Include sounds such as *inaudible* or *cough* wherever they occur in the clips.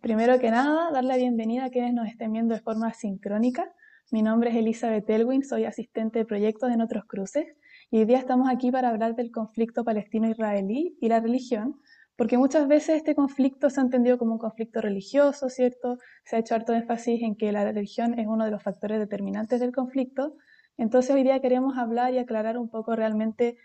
Primero que nada, dar la bienvenida a quienes nos estén viendo de forma sincrónica. Mi nombre es Elizabeth Elwin, soy asistente de proyectos en Otros Cruces y hoy día estamos aquí para hablar del conflicto palestino-israelí y la religión, porque muchas veces este conflicto se ha entendido como un conflicto religioso, ¿cierto? Se ha hecho harto énfasis en que la religión es uno de los factores determinantes del conflicto. Entonces hoy día queremos hablar y aclarar un poco realmente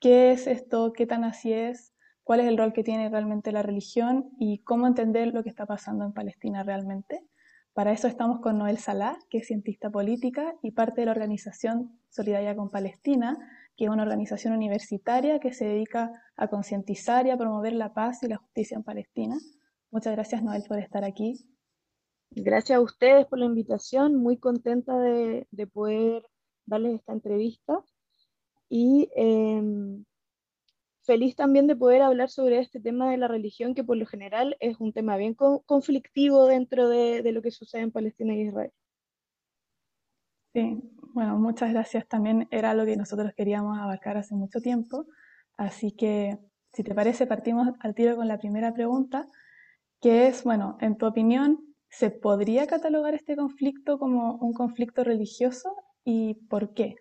qué es esto, qué tan así es, cuál es el rol que tiene realmente la religión y cómo entender lo que está pasando en Palestina realmente. Para eso estamos con Noel Salah, que es cientista política y parte de la organización Solidaria con Palestina, que es una organización universitaria que se dedica a concientizar y a promover la paz y la justicia en Palestina. Muchas gracias, Noel, por estar aquí. Gracias a ustedes por la invitación, muy contenta de, de poder darles esta entrevista y em, feliz también de poder hablar sobre este tema de la religión, que por lo general es un tema bien conflictivo dentro de, de, lo que sucede en Palestina y Israel. Sí, bueno, muchas gracias. También era lo que nosotros queríamos abarcar hace mucho tiempo. Así que, si te parece, partimos al tiro con la primera pregunta, que es, bueno, en tu opinión, ¿se podría catalogar este conflicto como un conflicto religioso y por qué?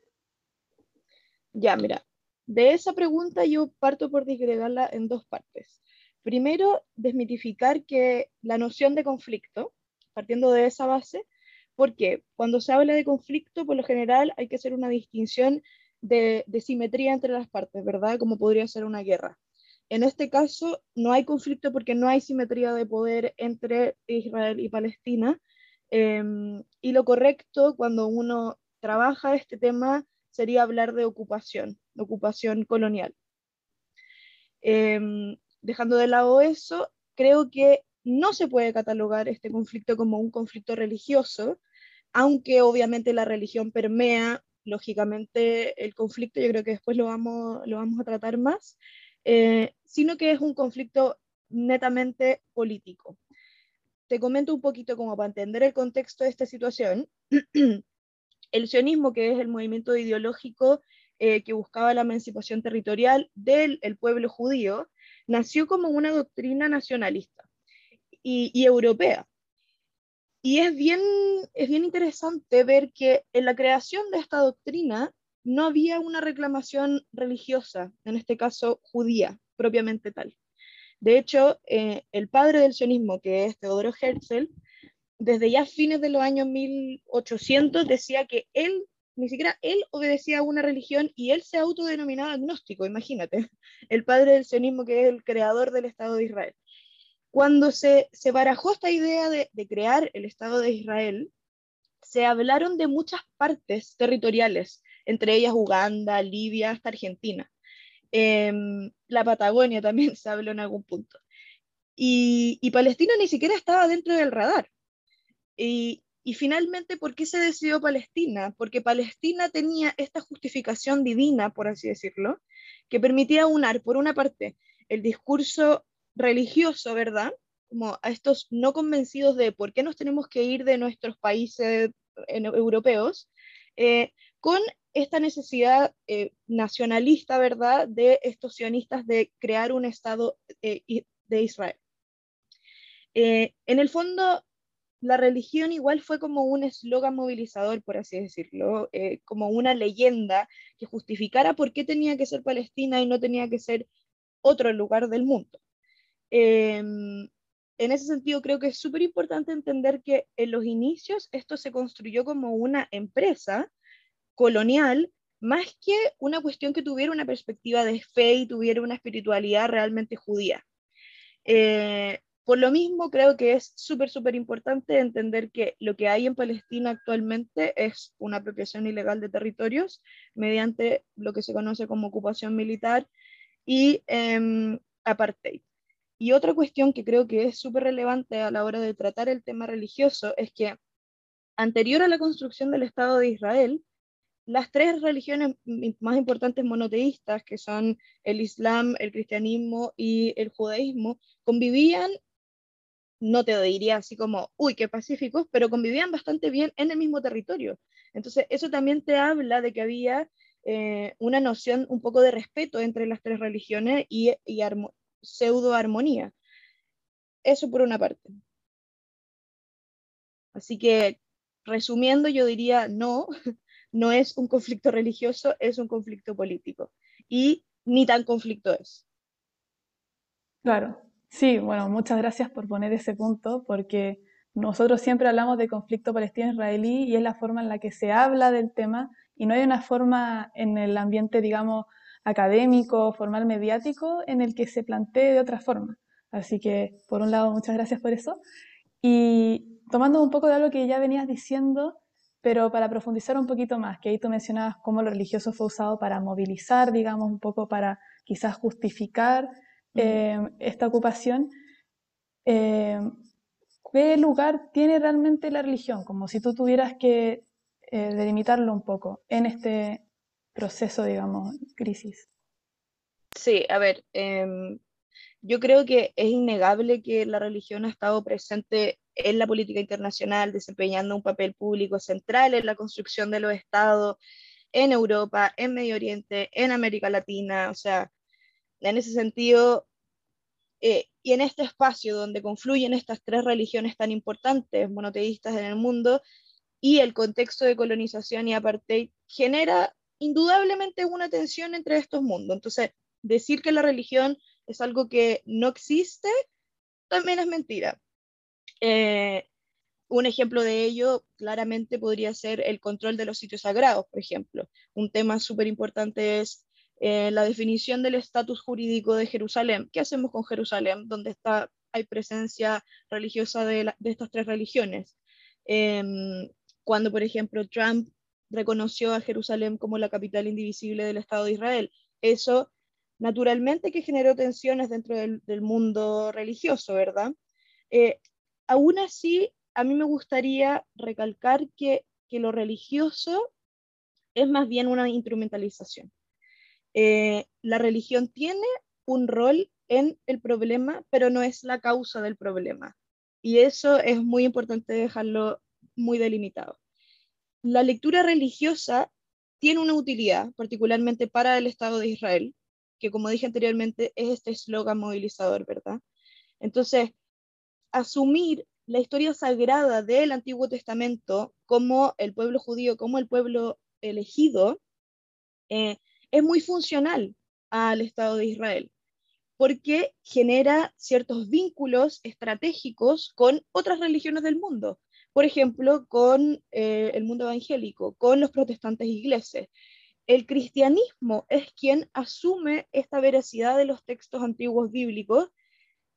Ya, mira, de esa pregunta yo parto por disgregarla en dos partes. Primero, desmitificar que la noción de conflicto, partiendo de esa base, porque cuando se habla de conflicto, por lo general hay que hacer una distinción de, simetría entre las partes, ¿verdad? Como podría ser una guerra. En este caso, no hay conflicto porque no hay simetría de poder entre Israel y Palestina. Eh, y lo correcto cuando uno trabaja este tema sería hablar de ocupación, ocupación colonial. Eh, dejando de lado eso, creo que no se puede catalogar este conflicto como un conflicto religioso, aunque obviamente la religión permea lógicamente el conflicto, yo creo que después lo vamos, lo vamos a tratar más, eh, sino que es un conflicto netamente político. Te comento un poquito como para entender el contexto de esta situación. *clears throat* el sionismo, que es el movimiento ideológico eh, que buscaba la emancipación territorial del el pueblo judío, nació como una doctrina nacionalista y, y, europea. Y es bien, es bien interesante ver que en la creación de esta doctrina no había una reclamación religiosa, en este caso judía, propiamente tal. De hecho, eh, el padre del sionismo, que es Teodoro Herzl, desde ya fines de los años 1800 decía que él, ni siquiera él obedecía a una religión y él se autodenominaba agnóstico, imagínate, *laughs* el padre del sionismo que es el creador del Estado de Israel. Cuando se, se barajó esta idea de, de crear el Estado de Israel, se hablaron de muchas partes territoriales, entre ellas Uganda, Libia, hasta Argentina. Eh, la Patagonia también *laughs* se habló en algún punto. Y, y Palestina ni siquiera estaba dentro del radar. Y, y, finalmente, ¿por qué se decidió Palestina? Porque Palestina tenía esta justificación divina, por así decirlo, que permitía unar, por una parte, el discurso religioso, ¿verdad? Como a estos no convencidos de por qué nos tenemos que ir de nuestros países en, europeos, eh, con esta necesidad eh, nacionalista, ¿verdad?, de estos sionistas de crear un Estado eh, de Israel. Eh, en el fondo, la religión igual fue como un eslogan movilizador, por así decirlo, eh, como una leyenda que justificara por qué tenía que ser Palestina y no tenía que ser otro lugar del mundo. Eh, en ese sentido, creo que es súper importante entender que en los inicios esto se construyó como una empresa colonial, más que una cuestión que tuviera una perspectiva de fe y tuviera una espiritualidad realmente judía. Eh, por lo mismo, creo que es súper, súper importante entender que lo que hay en Palestina actualmente es una apropiación ilegal de territorios mediante lo que se conoce como ocupación militar y eh, apartheid. Y otra cuestión que creo que es súper relevante a la hora de tratar el tema religioso es que anterior a la construcción del Estado de Israel, las tres religiones más importantes monoteístas, que son el Islam, el cristianismo y el judaísmo, convivían no te diría así como, uy, qué pacíficos, pero convivían bastante bien en el mismo territorio. Entonces, eso también te habla de que había eh, una noción un poco de respeto entre las tres religiones y, pseudo armonía. Eso por una parte. Así que, resumiendo, yo diría no, *laughs* no es un conflicto religioso, es un conflicto político. Y ni tan conflicto es. Claro, sí, bueno, muchas gracias por poner ese punto, porque nosotros siempre hablamos de conflicto palestino-israelí y es la forma en la que se habla del tema y no hay una forma en el ambiente, digamos, académico, formal, mediático, en el que se plantee de otra forma. Así que, por un lado, muchas gracias por eso. Y tomando un poco de algo que ya venías diciendo, pero para profundizar un poquito más, que ahí tú mencionabas cómo lo religioso fue usado para movilizar, digamos, un poco para quizás justificar eh, esta ocupación. Eh, ¿Qué lugar tiene realmente la religión? Como si tú tuvieras que eh, delimitarlo un poco en este proceso, digamos, crisis. Sí, a ver, em, yo creo que es innegable que la religión ha estado presente en la política internacional, desempeñando un papel público central en la construcción de los estados en Europa, en Medio Oriente, en América Latina, o sea, en ese sentido, eh, y en este espacio donde confluyen estas tres religiones tan importantes, monoteístas en el mundo, y el contexto de colonización y apartheid genera indudablemente una tensión entre estos mundos. Entonces, decir que la religión es algo que no existe también es mentira. Eh, un ejemplo de ello claramente podría ser el control de los sitios sagrados, por ejemplo. Un tema súper importante es eh, la definición del estatus jurídico de Jerusalén. ¿Qué hacemos con Jerusalén, donde está, hay presencia religiosa de, estas tres religiones? Em, cuando, por ejemplo, Trump reconoció a Jerusalén como la capital indivisible del Estado de Israel. Eso, naturalmente, que generó tensiones dentro del, mundo religioso, ¿verdad? Eh, aún así, a mí me gustaría recalcar que, lo religioso es más bien una instrumentalización. Eh, la religión tiene un rol en el problema, pero no es la causa del problema. Y eso es muy importante dejarlo muy delimitado. La lectura religiosa tiene una utilidad, particularmente para el Estado de Israel, que como dije anteriormente es este eslogan movilizador, ¿verdad? Entonces, asumir la historia sagrada del Antiguo Testamento como el pueblo judío, como el pueblo elegido, eh, es muy funcional al Estado de Israel, porque genera ciertos vínculos estratégicos con otras religiones del mundo por ejemplo, con eh, el mundo evangélico, con los protestantes ingleses. El cristianismo es quien asume esta veracidad de los textos antiguos bíblicos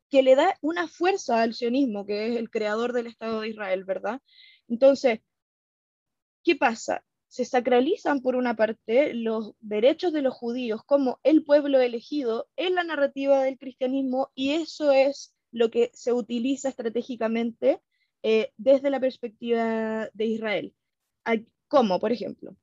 que le da una fuerza al sionismo, que es el creador del Estado de Israel, ¿verdad? Entonces, ¿qué pasa? Se sacralizan por una parte los derechos de los judíos como el pueblo elegido en la narrativa del cristianismo y eso es lo que se utiliza estratégicamente eh, desde la perspectiva de Israel. Como, por ejemplo,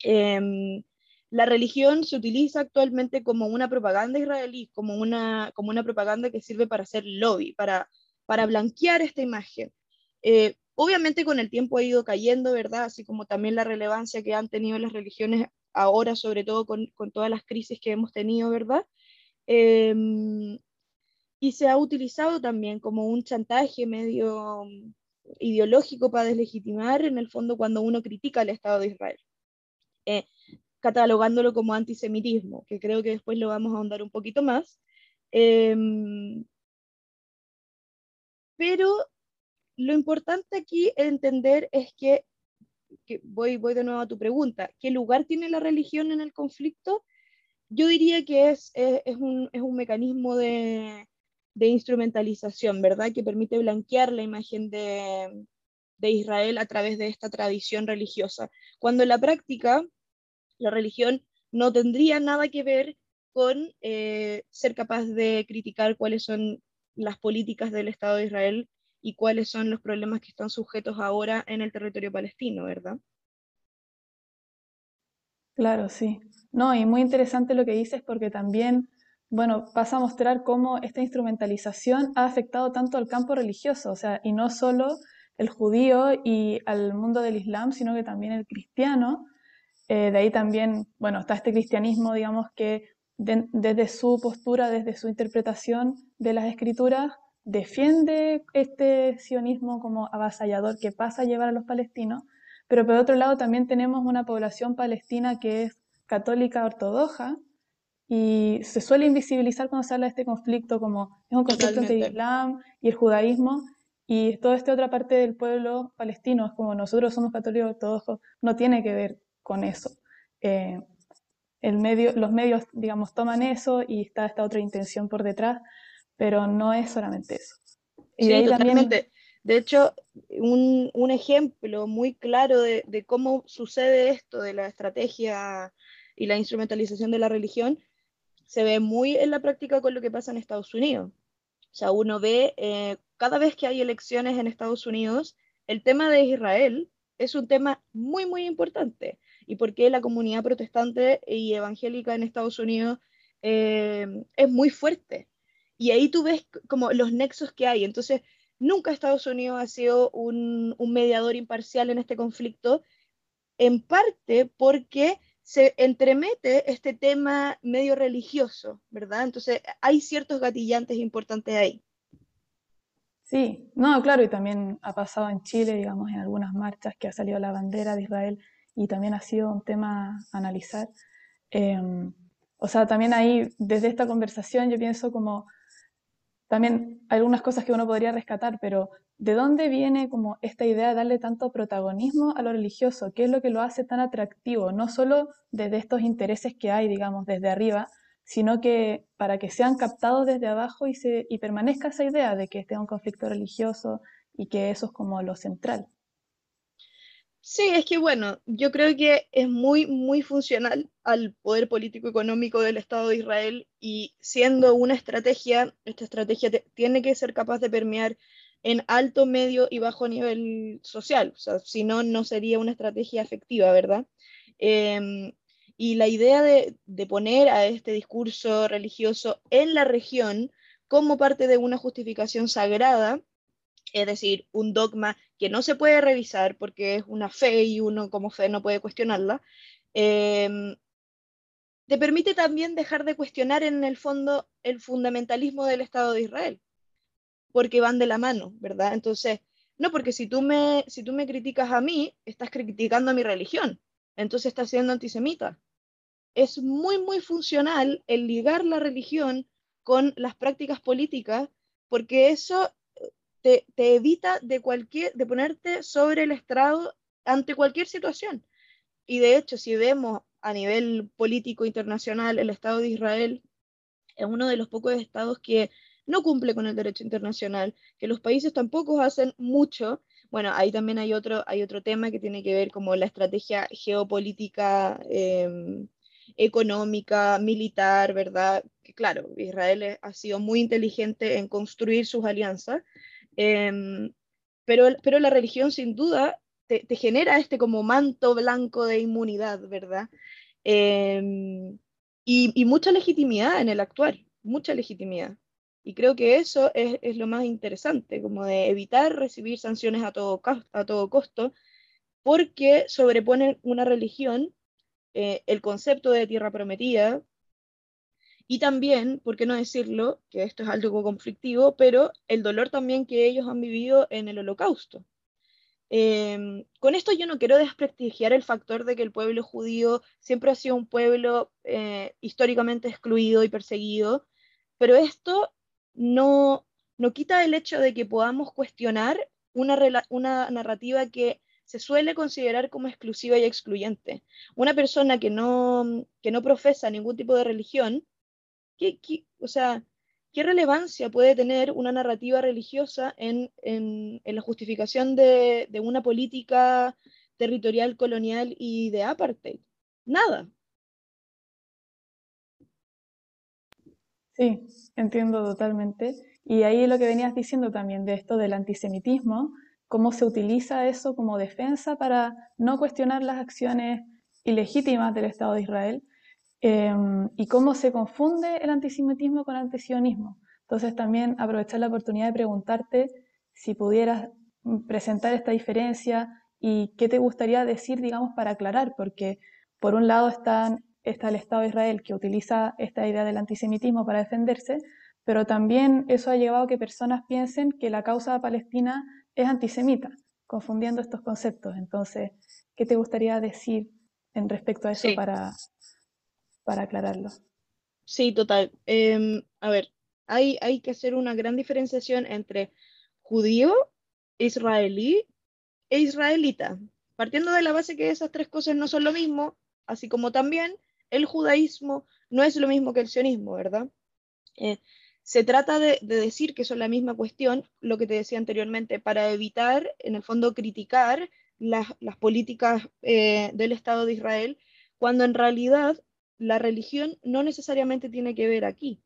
em, la religión se utiliza actualmente como una propaganda israelí, como una, como una propaganda que sirve para hacer lobby, para, para blanquear esta imagen. Eh, obviamente con el tiempo ha ido cayendo, ¿verdad? Así como también la relevancia que han tenido las religiones ahora, sobre todo con, con todas las crisis que hemos tenido, ¿verdad? Em, y se ha utilizado también como un chantaje medio mm, ideológico para deslegitimar en el fondo cuando uno critica al Estado de Israel, eh, catalogándolo como antisemitismo, que creo que después lo vamos a ahondar un poquito más. Em, pero lo importante aquí entender es que, voy, de nuevo a tu pregunta, ¿qué lugar tiene la religión en el conflicto? Yo diría que es, un, mecanismo de, de instrumentalización, ¿verdad? Que permite blanquear la imagen de, Israel a través de esta tradición religiosa, cuando en la práctica la religión no tendría nada que ver con eh, ser capaz de criticar cuáles son las políticas del Estado de Israel y cuáles son los problemas que están sujetos ahora en el territorio palestino, ¿verdad? Claro, sí. No, y muy interesante lo que dices porque también bueno, pasa a mostrar cómo esta instrumentalización ha afectado tanto al campo religioso, o sea, y no solo el judío y al mundo del Islam, sino que también el cristiano. Eh, de ahí también, bueno, está este cristianismo, digamos, que desde su postura, desde su interpretación de las escrituras, defiende este sionismo como avasallador que pasa a llevar a los palestinos, pero por otro lado también tenemos una población palestina que es católica ortodoxa y se suele invisibilizar cuando se habla de este conflicto como es un conflicto entre el Islam y el judaísmo y toda esta otra parte del pueblo palestino, es como nosotros somos católicos ortodoxos, no tiene que ver con eso. Eh, el medio, los medios, digamos, toman eso y está esta otra intención por detrás, pero no es solamente eso. Y sí, totalmente. De hecho, un, un, ejemplo muy claro de, de, cómo sucede esto de la estrategia y la instrumentalización de la religión se ve muy en la práctica con lo que pasa en Estados Unidos. O sea, uno ve eh, cada vez que hay elecciones en Estados Unidos, el tema de Israel es un tema muy, muy importante. Y porque la comunidad protestante y evangélica en Estados Unidos eh, es muy fuerte. Y ahí tú ves como los nexos que hay. Entonces, nunca Estados Unidos ha sido un, un mediador imparcial en este conflicto, en parte porque se entremete este tema medio religioso, ¿verdad? Entonces hay ciertos gatillantes importantes ahí. Sí, no, claro, y también ha pasado en Chile, digamos, en algunas marchas que ha salido la bandera de Israel y también ha sido un tema a analizar. Em, o sea, también ahí, desde esta conversación, yo pienso como también algunas cosas que uno podría rescatar, pero ¿de dónde viene como esta idea de darle tanto protagonismo a lo religioso? ¿Qué es lo que lo hace tan atractivo? No solo desde estos intereses que hay, digamos, desde arriba, sino que para que sean captados desde abajo y, se, y permanezca esa idea de que este es un conflicto religioso y que eso es como lo central. Sí, es que bueno, yo creo que es muy, muy funcional al poder político económico del Estado de Israel y siendo una estrategia, esta estrategia tiene que ser capaz de permear en alto, medio y bajo nivel social. O sea, si no, no sería una estrategia efectiva, ¿verdad? Em, y la idea de, de poner a este discurso religioso en la región como parte de una justificación sagrada es decir, un dogma que no se puede revisar porque es una fe y uno como fe no puede cuestionarla, em, te permite también dejar de cuestionar en el fondo el fundamentalismo del Estado de Israel, porque van de la mano, ¿verdad? Entonces, no, porque si tú me, si tú me criticas a mí, estás criticando a mi religión, entonces estás siendo antisemita. Es muy, muy funcional el ligar la religión con las prácticas políticas, porque eso te, evita de, cualquier, de ponerte sobre el estrado ante cualquier situación. Y de hecho, si vemos a nivel político internacional, el Estado de Israel es uno de los pocos estados que no cumple con el derecho internacional, que los países tampoco hacen mucho. Bueno, ahí también hay otro, hay otro tema que tiene que ver como la estrategia geopolítica, em, económica, militar, ¿verdad? Que claro, Israel ha sido muy inteligente en construir sus alianzas, Em, pero, pero la religión sin duda te, genera este como manto blanco de inmunidad, ¿verdad? Em, y, mucha legitimidad en el actuar, mucha legitimidad. Y creo que eso es, es, lo más interesante, como de evitar recibir sanciones a todo, a todo costo, porque sobreponen una religión, eh, el concepto de tierra prometida, y también, por qué no decirlo, que esto es algo conflictivo, pero el dolor también que ellos han vivido en el holocausto. Em, con esto yo no quiero desprestigiar el factor de que el pueblo judío siempre ha sido un pueblo eh, históricamente excluido y perseguido, pero esto no, no quita el hecho de que podamos cuestionar una, una narrativa que se suele considerar como exclusiva y excluyente. Una persona que no, que no profesa ningún tipo de religión ¿Qué, o sea, ¿qué relevancia puede tener una narrativa religiosa en, la justificación de, de, una política territorial, colonial y de apartheid? Nada. Sí, entiendo totalmente. Y ahí lo que venías diciendo también de esto del antisemitismo, cómo se utiliza eso como defensa para no cuestionar las acciones ilegítimas del Estado de Israel Em, y cómo se confunde el antisemitismo con el antisionismo. Entonces también aprovechar la oportunidad de preguntarte si pudieras presentar esta diferencia y qué te gustaría decir, digamos, para aclarar, porque por un lado está el Estado de Israel que utiliza esta idea del antisemitismo para defenderse, pero también eso ha llevado a que personas piensen que la causa palestina es antisemita, confundiendo estos conceptos. Entonces, ¿qué te gustaría decir en respecto a eso para, para aclararlo? Sí, total. Em, a ver, hay, hay que hacer una gran diferenciación entre judío, israelí e israelita, partiendo de la base que esas tres cosas no son lo mismo, así como también el judaísmo no es lo mismo que el sionismo, ¿verdad? Eh, se trata de, decir que son la misma cuestión, lo que te decía anteriormente, para evitar, en el fondo, criticar las, políticas eh, del Estado de Israel, cuando en realidad la religión no necesariamente tiene que ver aquí.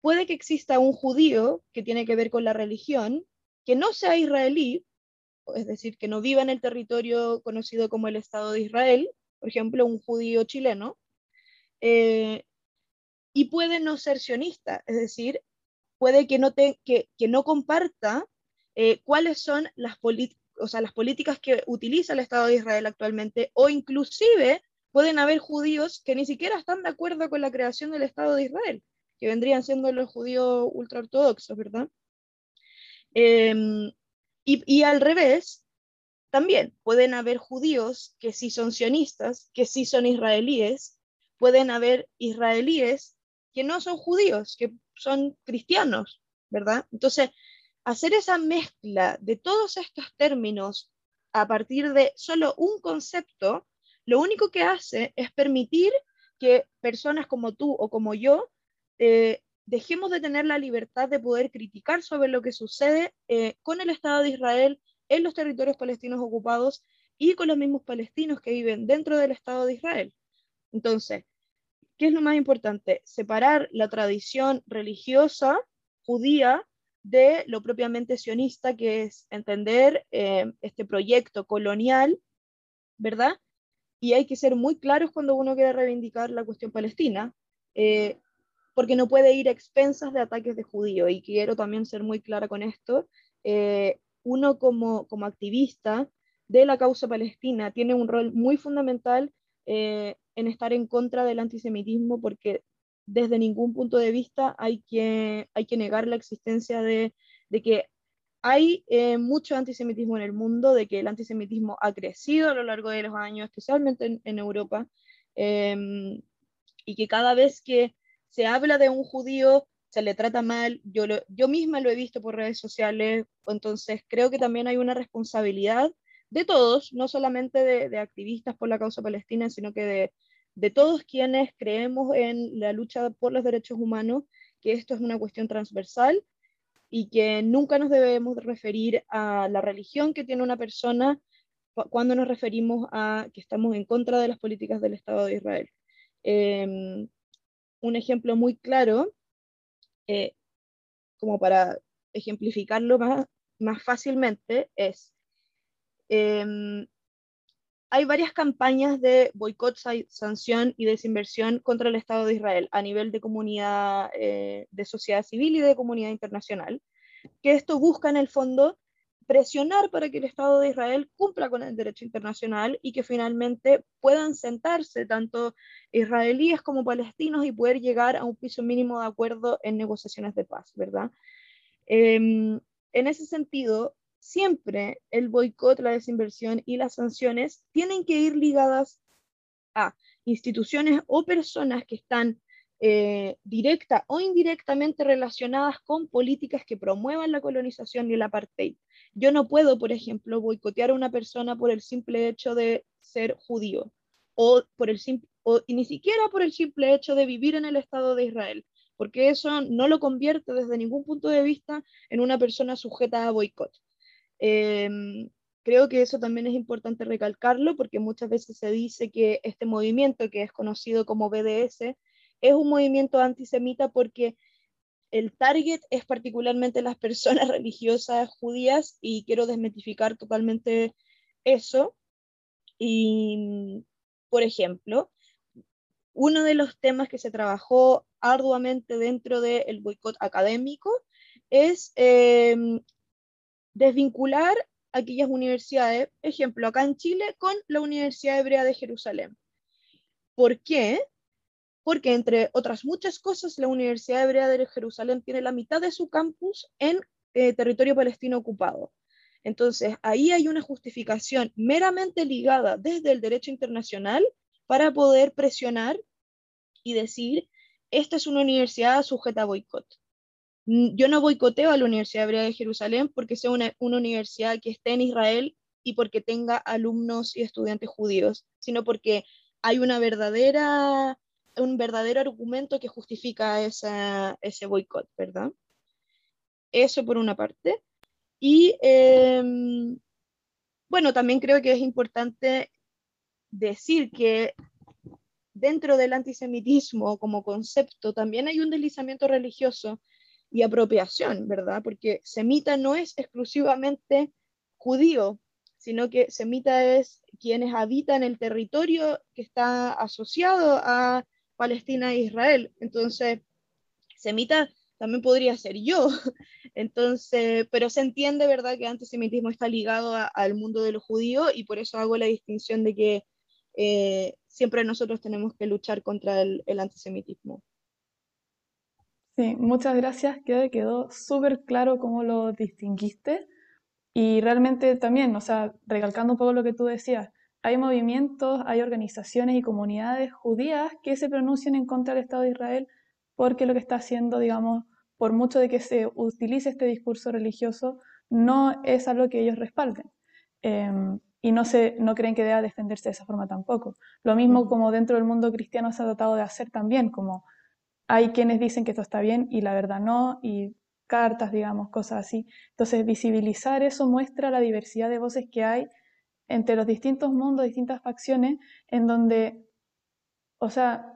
Puede que exista un judío que tiene que ver con la religión, que no sea israelí, es decir, que no viva en el territorio conocido como el Estado de Israel, por ejemplo, un judío chileno, eh, y puede no ser sionista, es decir, puede que no, que, no comparta eh, cuáles son las, o sea, las políticas que utiliza el Estado de Israel actualmente, o inclusive pueden haber judíos que ni siquiera están de acuerdo con la creación del Estado de Israel, que vendrían siendo los judíos ultraortodoxos, ¿verdad? Em, y, y, al revés, también pueden haber judíos que sí son sionistas, que sí son israelíes, pueden haber israelíes que no son judíos, que son cristianos, ¿verdad? Entonces, hacer esa mezcla de todos estos términos a partir de solo un concepto, lo único que hace es permitir que personas como tú o como yo eh, dejemos de tener la libertad de poder criticar sobre lo que sucede eh, con el Estado de Israel en los territorios palestinos ocupados y con los mismos palestinos que viven dentro del Estado de Israel. Entonces, ¿qué es lo más importante? Separar la tradición religiosa judía de lo propiamente sionista, que es entender eh, este proyecto colonial, ¿verdad? Y hay que ser muy claros cuando uno quiere reivindicar la cuestión palestina, eh, porque no puede ir a expensas de ataques de judíos. Y quiero también ser muy clara con esto. Eh, uno como, como activista de la causa palestina tiene un rol muy fundamental en estar en contra del antisemitismo porque desde ningún punto de vista hay que, hay que negar la existencia de, de que hay eh, mucho antisemitismo en el mundo, de que el antisemitismo ha crecido a lo largo de los años, especialmente en, Europa, em, y que cada vez que se habla de un judío se le trata mal, yo, yo misma lo he visto por redes sociales, entonces creo que también hay una responsabilidad de todos, no solamente de, activistas por la causa palestina, sino que de, todos quienes creemos en la lucha por los derechos humanos, que esto es una cuestión transversal y que nunca nos debemos referir a la religión que tiene una persona cuando nos referimos a que estamos en contra de las políticas del Estado de Israel. Em, un ejemplo muy claro, eh, como para ejemplificarlo más, más fácilmente, es Em, hay varias campañas de boicot, sanción y desinversión contra el Estado de Israel a nivel de comunidad, eh, de sociedad civil y de comunidad internacional, que esto busca en el fondo presionar para que el Estado de Israel cumpla con el derecho internacional y que finalmente puedan sentarse tanto israelíes como palestinos y poder llegar a un piso mínimo de acuerdo en negociaciones de paz, ¿verdad? Em, en ese sentido, siempre el boicot, la desinversión y las sanciones tienen que ir ligadas a instituciones o personas que están eh, directa o indirectamente relacionadas con políticas que promuevan la colonización y el apartheid. Yo no puedo, por ejemplo, boicotear a una persona por el simple hecho de ser judío o, por el o ni siquiera por el simple hecho de vivir en el Estado de Israel, porque eso no lo convierte desde ningún punto de vista en una persona sujeta a boicot. Em, creo que eso también es importante recalcarlo porque muchas veces se dice que este movimiento, que es conocido como BDS, es un movimiento antisemita porque el target es particularmente las personas *laughs* religiosas judías y quiero desmitificar totalmente eso. Y, por ejemplo, uno de los temas que se trabajó arduamente dentro del boicot académico es em, desvincular aquellas universidades, ejemplo, acá en Chile, con la Universidad Hebrea de Jerusalén. ¿Por qué? Porque entre otras muchas cosas, la Universidad Hebrea de Jerusalén tiene la mitad de su campus en eh, territorio palestino ocupado. Entonces, ahí hay una justificación meramente ligada desde el derecho internacional para poder presionar y decir, esta es una universidad sujeta a boicot. Yo no boicoteo a la Universidad Hebrea de Jerusalén porque sea una, universidad que esté en Israel y porque tenga alumnos y estudiantes judíos, sino porque hay una verdadera, un verdadero argumento que justifica esa, ese boicot, ¿verdad? Eso por una parte. Y em, bueno, también creo que es importante decir que dentro del antisemitismo como concepto también hay un deslizamiento religioso y apropiación, ¿verdad? Porque semita no es exclusivamente judío, sino que semita es quienes habitan el territorio que está asociado a Palestina e Israel. Entonces, semita también podría ser yo. *laughs* Entonces, pero se entiende, ¿verdad?, que antisemitismo está ligado al mundo de los judíos y por eso hago la distinción de que eh, siempre nosotros tenemos que luchar contra el, antisemitismo. Sí, muchas gracias. Quedó, quedó súper claro cómo lo distinguiste. Y realmente también, o sea, recalcando un poco lo que tú decías, hay movimientos, hay organizaciones y comunidades judías que se pronuncian en contra del Estado de Israel porque lo que está haciendo, digamos, por mucho de que se utilice este discurso religioso, no es algo que ellos respalden. Em, y no, se, no creen que deba defenderse de esa forma tampoco. Lo mismo como dentro del mundo cristiano se ha tratado de hacer también, como hay quienes dicen que esto está bien y la verdad no, y cartas, digamos, cosas así. Entonces, visibilizar eso muestra la diversidad de voces que hay entre los distintos mundos, distintas facciones, en donde, o sea,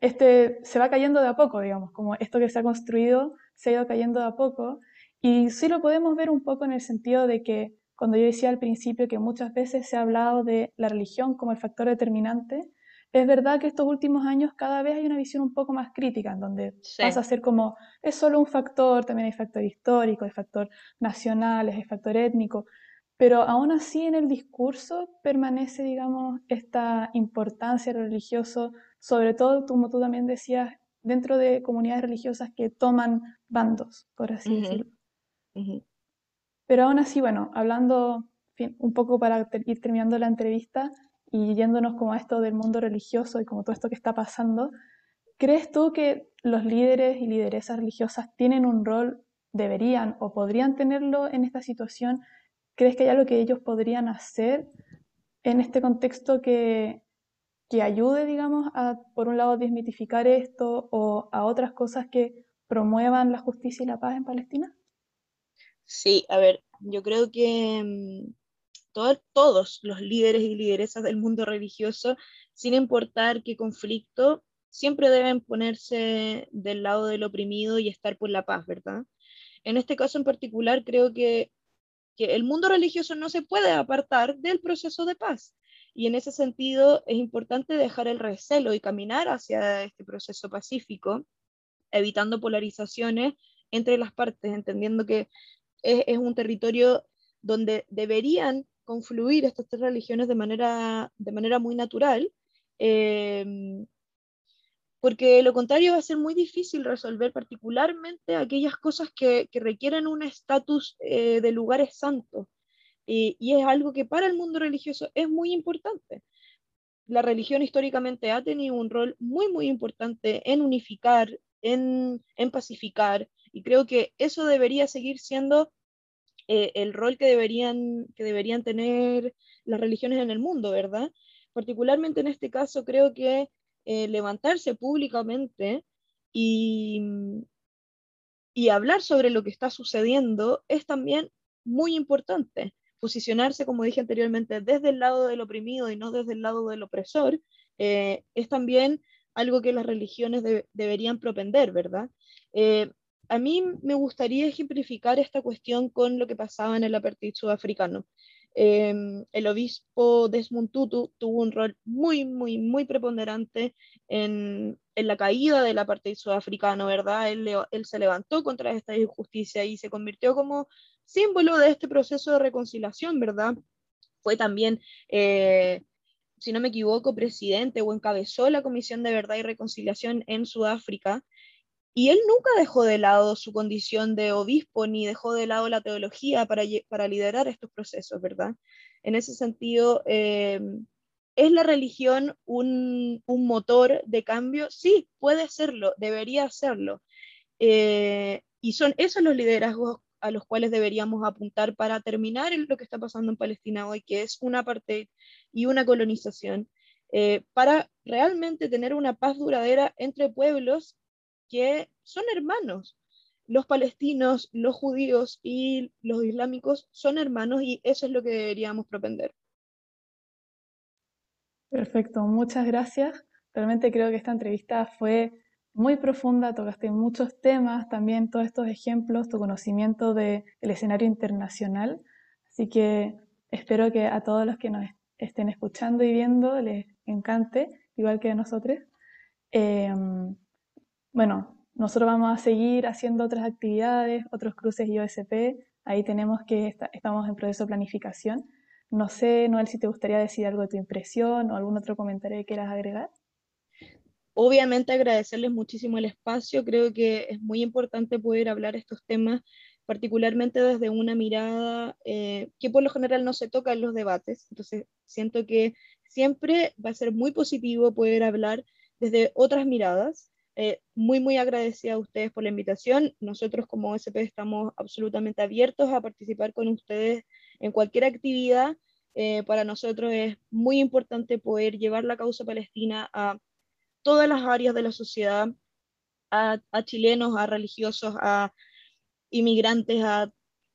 este se va cayendo de a poco, digamos, como esto que se ha construido se ha ido cayendo de a poco. Y sí lo podemos ver un poco en el sentido de que cuando yo decía al principio que muchas veces se ha hablado de la religión como el factor determinante, es verdad que estos últimos años cada vez hay una visión un poco más crítica, en donde pasa a ser como, es solo un factor, también hay factor histórico, hay factor nacional, hay factor étnico, pero aún así en el discurso permanece, digamos, esta importancia religiosa, sobre todo, como tú también decías, dentro de comunidades religiosas que toman bandos, por así decirlo. Pero aún así, bueno, hablando un poco para ir terminando la entrevista y yéndonos como a esto del mundo religioso y como todo esto que está pasando, ¿crees tú que los líderes y lideresas religiosas tienen un rol, deberían o podrían tenerlo en esta situación? ¿Crees que hay algo que ellos podrían hacer en este contexto que, que ayude, digamos, a, por un lado, desmitificar esto o a otras cosas que promuevan la justicia y la paz en Palestina? Sí, a ver, yo creo que mm, todos los líderes y lideresas del mundo religioso, sin importar qué conflicto, siempre deben ponerse del lado del oprimido y estar por la paz, ¿verdad? En este caso en particular, creo que que el mundo religioso no se puede apartar del proceso de paz. Y en ese sentido es importante dejar el recelo y caminar hacia este proceso pacífico, evitando polarizaciones entre las partes, entendiendo que es, un territorio donde deberían confluir estas tres religiones de manera, de manera muy natural, eh, porque lo contrario va a ser muy difícil resolver particularmente aquellas cosas que, requieren un estatus eh, de lugares santos. y es algo que para el mundo religioso es muy importante. La religión históricamente ha tenido un rol muy, muy importante en unificar, en, pacificar, y creo que eso debería seguir siendo eh, el rol que deberían, que deberían tener las religiones en el mundo, ¿verdad? Particularmente en este caso creo que eh, levantarse públicamente y, y hablar sobre lo que está sucediendo es también muy importante. Posicionarse, como dije anteriormente, desde el lado del oprimido y no desde el lado del opresor, eh, es también algo que las religiones deberían propender, ¿verdad? A mí me gustaría ejemplificar esta cuestión con lo que pasaba en el apartheid sudafricano. Em, el obispo Desmond Tutu tuvo un rol muy, muy, muy preponderante en, la caída del apartheid sudafricano, ¿verdad? Él, él, se levantó contra esta injusticia y se convirtió como símbolo de este proceso de reconciliación, ¿verdad? Fue también, eh, si no me equivoco, presidente o encabezó la Comisión de Verdad y Reconciliación en Sudáfrica. Y él nunca dejó de lado su condición de obispo ni dejó de lado la teología para, para liderar estos procesos, ¿verdad? En ese sentido, eh, ¿es la religión un, un, motor de cambio? Sí, puede serlo, debería serlo. Eh, y son esos los liderazgos a los cuales deberíamos apuntar para terminar lo que está pasando en Palestina hoy, que es una parte y una colonización, eh, para realmente tener una paz duradera entre pueblos que son hermanos. Los palestinos, los judíos y los islámicos son hermanos y eso es lo que deberíamos propender. Perfecto, muchas gracias. Realmente creo que esta entrevista fue muy profunda, tocaste muchos temas, también todos estos ejemplos, tu conocimiento del escenario internacional. Así que espero que a todos los que nos estén escuchando y viendo les encante, igual que a nosotros. Em, bueno, nosotros vamos a seguir haciendo otras actividades, otros cruces IOSP. Ahí tenemos que estamos en proceso de planificación. No sé, Noel, si te gustaría decir algo de tu impresión o algún otro comentario que quieras agregar. Obviamente agradecerles muchísimo el espacio, creo que es muy importante poder hablar estos temas, particularmente desde una mirada eh, que por lo general no se toca en los debates, entonces siento que siempre va a ser muy positivo poder hablar desde otras miradas. Eh, muy, muy agradecida a ustedes por la invitación. Nosotros como OSP estamos absolutamente abiertos a participar con ustedes en cualquier actividad. Eh, para nosotros es muy importante poder llevar la causa palestina a todas las áreas de la sociedad, a, chilenos, a religiosos, a inmigrantes, a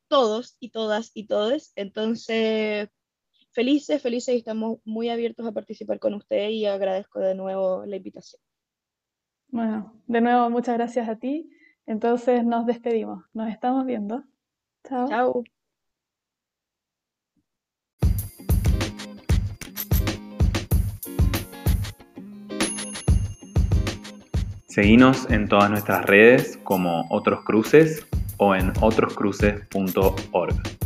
todos y todas y todes. Entonces, felices, felices y estamos muy abiertos a participar con ustedes y agradezco de nuevo la invitación. Bueno, de nuevo muchas gracias a ti. Entonces nos despedimos. Nos estamos viendo. Chao. Chao. Seguinos en todas nuestras redes como Otros Cruces o en otroscruces.org.